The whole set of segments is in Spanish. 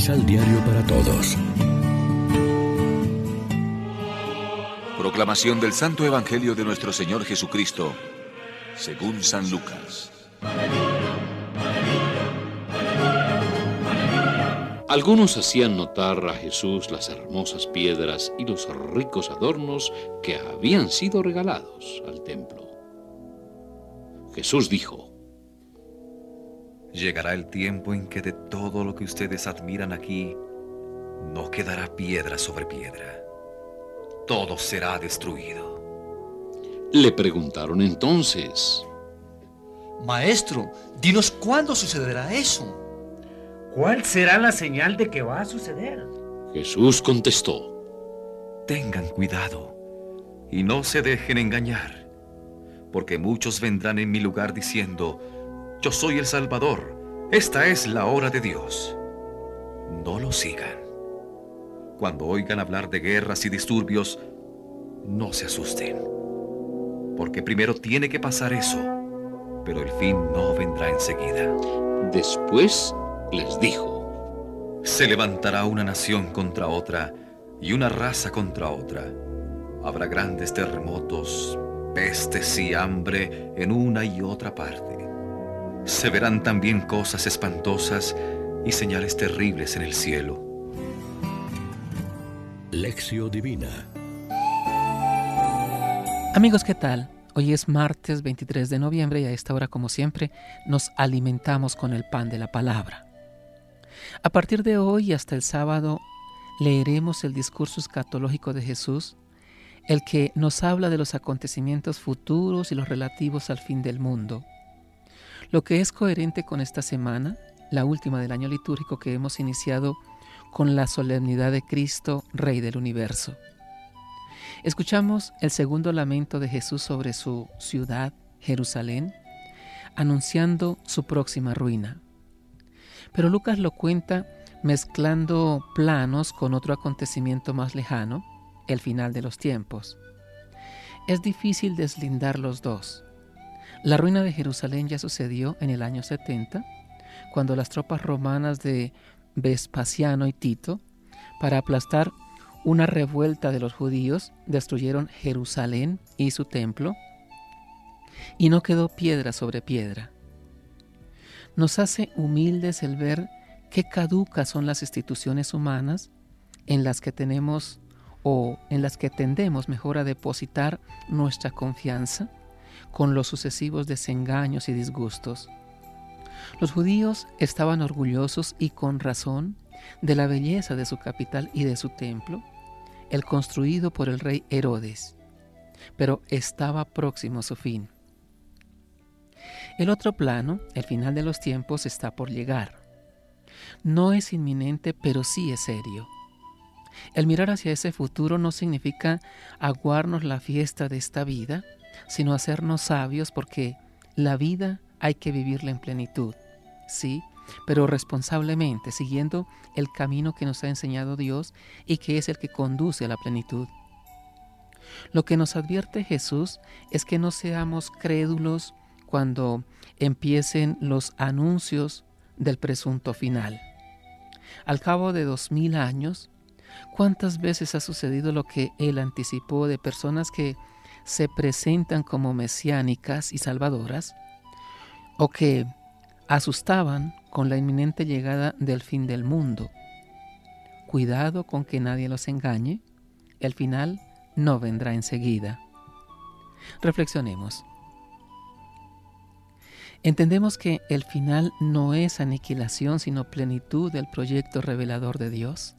Misal Diario para Todos. Proclamación del Santo Evangelio de nuestro Señor Jesucristo, según San Lucas. Algunos hacían notar a Jesús las hermosas piedras y los ricos adornos que habían sido regalados al templo. Jesús dijo, Llegará el tiempo en que de todo lo que ustedes admiran aquí, no quedará piedra sobre piedra. Todo será destruido. Le preguntaron entonces, Maestro, dinos cuándo sucederá eso. ¿Cuál será la señal de que va a suceder? Jesús contestó, Tengan cuidado y no se dejen engañar, porque muchos vendrán en mi lugar diciendo, yo soy el Salvador, esta es la hora de Dios. No lo sigan. Cuando oigan hablar de guerras y disturbios, no se asusten, porque primero tiene que pasar eso, pero el fin no vendrá enseguida. Después les dijo, Se levantará una nación contra otra y una raza contra otra. Habrá grandes terremotos, pestes y hambre en una y otra parte. Se verán también cosas espantosas y señales terribles en el cielo. Lección Divina. Amigos, ¿qué tal? Hoy es martes 23 de noviembre y a esta hora, como siempre, nos alimentamos con el pan de la palabra. A partir de hoy hasta el sábado leeremos el discurso escatológico de Jesús, el que nos habla de los acontecimientos futuros y los relativos al fin del mundo. Lo que es coherente con esta semana, la última del año litúrgico que hemos iniciado con la solemnidad de Cristo, Rey del universo. Escuchamos el segundo lamento de Jesús sobre su ciudad, Jerusalén, anunciando su próxima ruina. Pero Lucas lo cuenta mezclando planos con otro acontecimiento más lejano, el final de los tiempos. Es difícil deslindar los dos. La ruina de Jerusalén ya sucedió en el año 70, cuando las tropas romanas de Vespasiano y Tito, para aplastar una revuelta de los judíos, destruyeron Jerusalén y su templo, y no quedó piedra sobre piedra. Nos hace humildes el ver qué caducas son las instituciones humanas en las que tenemos o en las que tendemos mejor a depositar nuestra confianza con los sucesivos desengaños y disgustos. Los judíos estaban orgullosos y con razón de la belleza de su capital y de su templo, el construido por el rey Herodes, pero estaba próximo su fin. El otro plano, el final de los tiempos, está por llegar. No es inminente, pero sí es serio. El mirar hacia ese futuro no significa aguarnos la fiesta de esta vida, sino hacernos sabios porque la vida hay que vivirla en plenitud, sí, pero responsablemente, siguiendo el camino que nos ha enseñado Dios y que es el que conduce a la plenitud. Lo que nos advierte Jesús es que no seamos crédulos cuando empiecen los anuncios del presunto final. Al cabo de dos mil años, ¿cuántas veces ha sucedido lo que Él anticipó de personas que se presentan como mesiánicas y salvadoras o que asustaban con la inminente llegada del fin del mundo? Cuidado con que nadie los engañe, el final no vendrá enseguida. Reflexionemos. Entendemos que el final no es aniquilación, sino plenitud del proyecto revelador de Dios.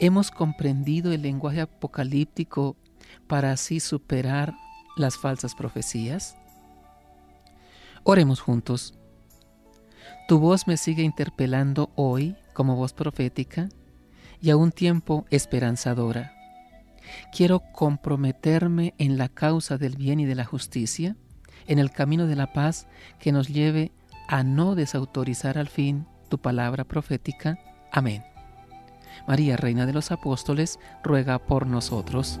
Hemos comprendido el lenguaje apocalíptico para así superar las falsas profecías. Oremos juntos. Tu voz me sigue interpelando hoy como voz profética y a un tiempo esperanzadora. Quiero comprometerme en la causa del bien y de la justicia en el camino de la paz que nos lleve a no desautorizar al fin tu palabra profética. Amén. María, Reina de los Apóstoles, ruega por nosotros.